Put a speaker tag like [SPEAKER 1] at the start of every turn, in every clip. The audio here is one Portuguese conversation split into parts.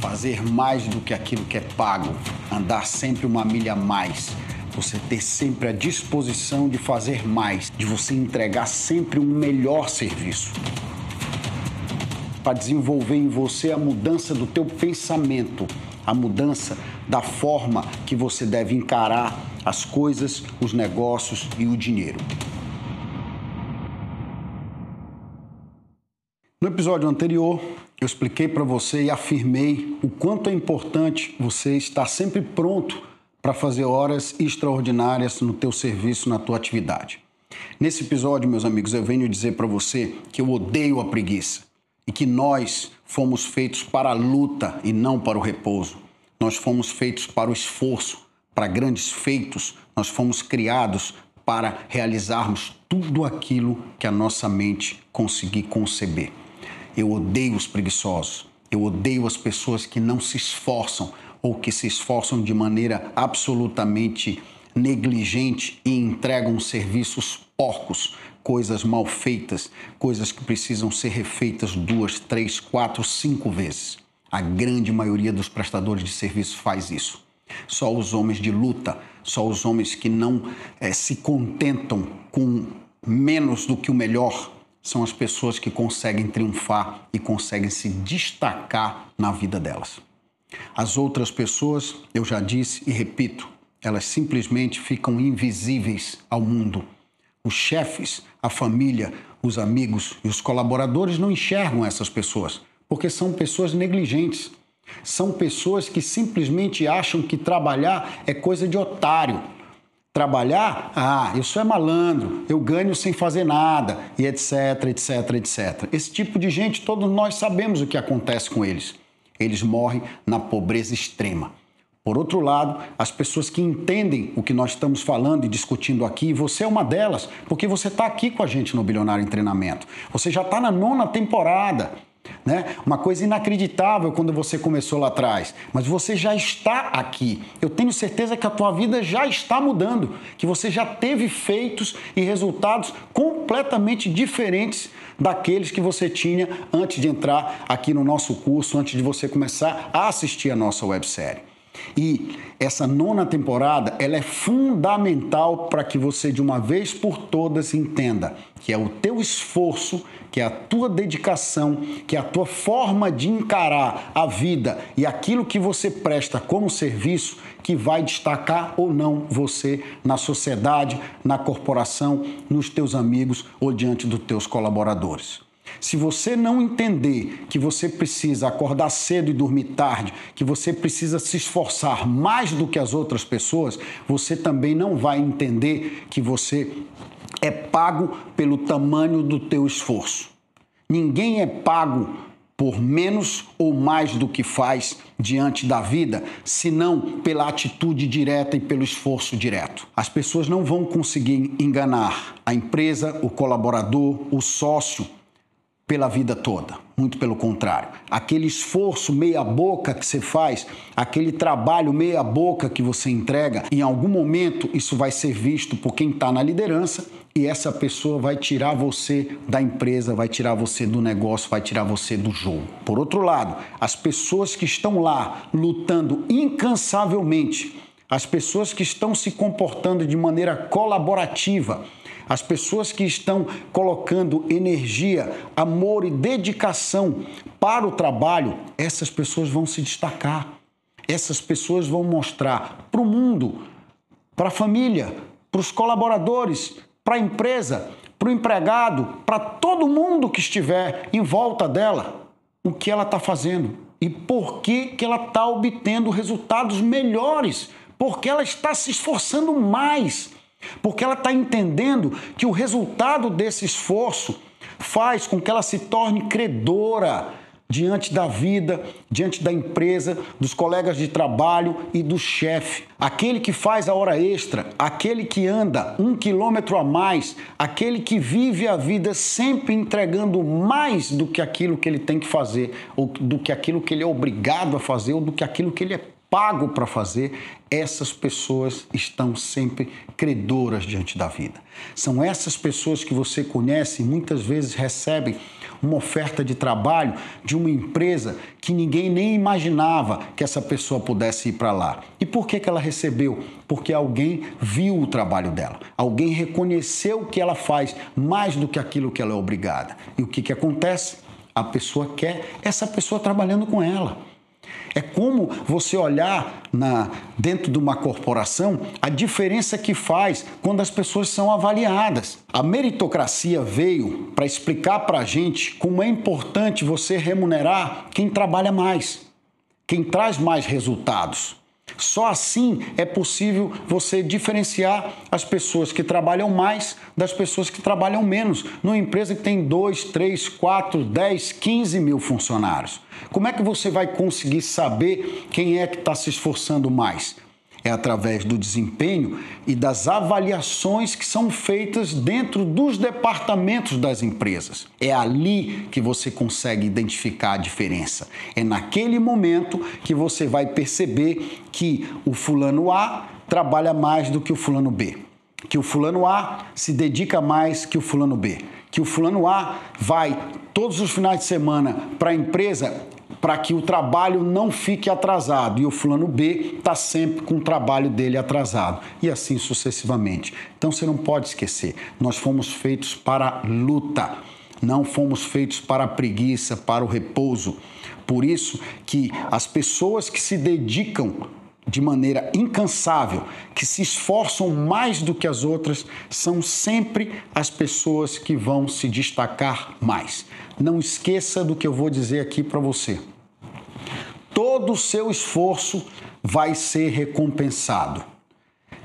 [SPEAKER 1] fazer mais do que aquilo que é pago, andar sempre uma milha a mais, você ter sempre a disposição de fazer mais, de você entregar sempre um melhor serviço. Para desenvolver em você a mudança do teu pensamento, a mudança da forma que você deve encarar as coisas, os negócios e o dinheiro. No episódio anterior, eu expliquei para você e afirmei o quanto é importante você estar sempre pronto para fazer horas extraordinárias no teu serviço, na tua atividade. Nesse episódio, meus amigos, eu venho dizer para você que eu odeio a preguiça e que nós fomos feitos para a luta e não para o repouso. Nós fomos feitos para o esforço, para grandes feitos. Nós fomos criados para realizarmos tudo aquilo que a nossa mente conseguir conceber. Eu odeio os preguiçosos. Eu odeio as pessoas que não se esforçam ou que se esforçam de maneira absolutamente negligente e entregam serviços porcos, coisas mal feitas, coisas que precisam ser refeitas duas, três, quatro, cinco vezes. A grande maioria dos prestadores de serviço faz isso. Só os homens de luta, só os homens que não é, se contentam com menos do que o melhor, são as pessoas que conseguem triunfar e conseguem se destacar na vida delas. As outras pessoas, eu já disse e repito, elas simplesmente ficam invisíveis ao mundo. Os chefes, a família, os amigos e os colaboradores não enxergam essas pessoas, porque são pessoas negligentes. São pessoas que simplesmente acham que trabalhar é coisa de otário. Trabalhar, ah, isso é malandro, eu ganho sem fazer nada, e etc, etc, etc. Esse tipo de gente, todos nós sabemos o que acontece com eles eles morrem na pobreza extrema. Por outro lado, as pessoas que entendem o que nós estamos falando e discutindo aqui, você é uma delas, porque você está aqui com a gente no Bilionário em Treinamento. Você já está na nona temporada. Né? Uma coisa inacreditável quando você começou lá atrás, mas você já está aqui. Eu tenho certeza que a tua vida já está mudando, que você já teve feitos e resultados completamente diferentes daqueles que você tinha antes de entrar aqui no nosso curso, antes de você começar a assistir a nossa websérie. E essa nona temporada, ela é fundamental para que você de uma vez por todas entenda que é o teu esforço, que é a tua dedicação, que é a tua forma de encarar a vida e aquilo que você presta como serviço que vai destacar ou não você na sociedade, na corporação, nos teus amigos ou diante dos teus colaboradores. Se você não entender que você precisa acordar cedo e dormir tarde, que você precisa se esforçar mais do que as outras pessoas, você também não vai entender que você é pago pelo tamanho do teu esforço. Ninguém é pago por menos ou mais do que faz diante da vida, senão pela atitude direta e pelo esforço direto. As pessoas não vão conseguir enganar a empresa, o colaborador, o sócio pela vida toda. Muito pelo contrário. Aquele esforço meia-boca que você faz, aquele trabalho meia-boca que você entrega, em algum momento isso vai ser visto por quem está na liderança e essa pessoa vai tirar você da empresa, vai tirar você do negócio, vai tirar você do jogo. Por outro lado, as pessoas que estão lá lutando incansavelmente, as pessoas que estão se comportando de maneira colaborativa, as pessoas que estão colocando energia, amor e dedicação para o trabalho, essas pessoas vão se destacar. Essas pessoas vão mostrar para o mundo, para a família, para os colaboradores, para a empresa, para o empregado, para todo mundo que estiver em volta dela, o que ela está fazendo e por que, que ela está obtendo resultados melhores, porque ela está se esforçando mais porque ela está entendendo que o resultado desse esforço faz com que ela se torne credora diante da vida, diante da empresa, dos colegas de trabalho e do chefe. Aquele que faz a hora extra, aquele que anda um quilômetro a mais, aquele que vive a vida sempre entregando mais do que aquilo que ele tem que fazer, ou do que aquilo que ele é obrigado a fazer, ou do que aquilo que ele é pago para fazer, essas pessoas estão sempre credoras diante da vida. São essas pessoas que você conhece e muitas vezes recebem uma oferta de trabalho de uma empresa que ninguém nem imaginava que essa pessoa pudesse ir para lá. E por que, que ela recebeu? Porque alguém viu o trabalho dela, alguém reconheceu que ela faz mais do que aquilo que ela é obrigada. E o que, que acontece? A pessoa quer essa pessoa trabalhando com ela. É como você olhar na, dentro de uma corporação a diferença que faz quando as pessoas são avaliadas. A meritocracia veio para explicar para a gente como é importante você remunerar quem trabalha mais, quem traz mais resultados. Só assim é possível você diferenciar as pessoas que trabalham mais das pessoas que trabalham menos numa empresa que tem 2, 3, 4, 10, 15 mil funcionários. Como é que você vai conseguir saber quem é que está se esforçando mais? É através do desempenho e das avaliações que são feitas dentro dos departamentos das empresas. É ali que você consegue identificar a diferença. É naquele momento que você vai perceber que o fulano A trabalha mais do que o fulano B, que o fulano A se dedica mais que o fulano B, que o fulano A vai todos os finais de semana para a empresa para que o trabalho não fique atrasado e o fulano B está sempre com o trabalho dele atrasado e assim sucessivamente. Então você não pode esquecer, nós fomos feitos para luta, não fomos feitos para a preguiça, para o repouso. Por isso que as pessoas que se dedicam de maneira incansável, que se esforçam mais do que as outras, são sempre as pessoas que vão se destacar mais. Não esqueça do que eu vou dizer aqui para você. Todo o seu esforço vai ser recompensado.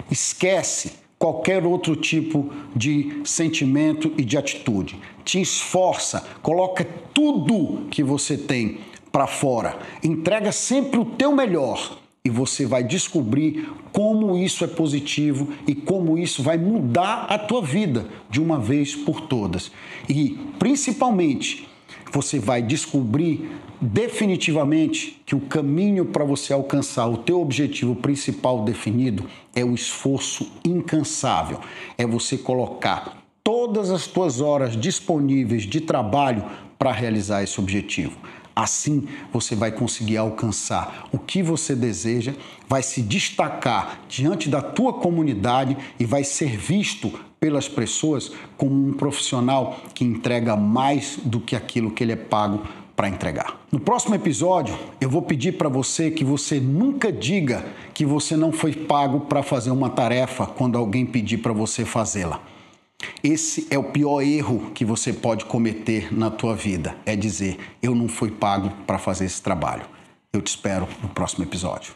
[SPEAKER 1] Esquece qualquer outro tipo de sentimento e de atitude. Te esforça, coloca tudo que você tem para fora. Entrega sempre o teu melhor e você vai descobrir como isso é positivo e como isso vai mudar a tua vida de uma vez por todas. E principalmente, você vai descobrir definitivamente que o caminho para você alcançar o teu objetivo principal definido é o esforço incansável. É você colocar todas as tuas horas disponíveis de trabalho para realizar esse objetivo. Assim você vai conseguir alcançar o que você deseja, vai se destacar diante da tua comunidade e vai ser visto pelas pessoas como um profissional que entrega mais do que aquilo que ele é pago para entregar. No próximo episódio, eu vou pedir para você que você nunca diga que você não foi pago para fazer uma tarefa quando alguém pedir para você fazê-la. Esse é o pior erro que você pode cometer na tua vida, é dizer eu não fui pago para fazer esse trabalho. Eu te espero no próximo episódio.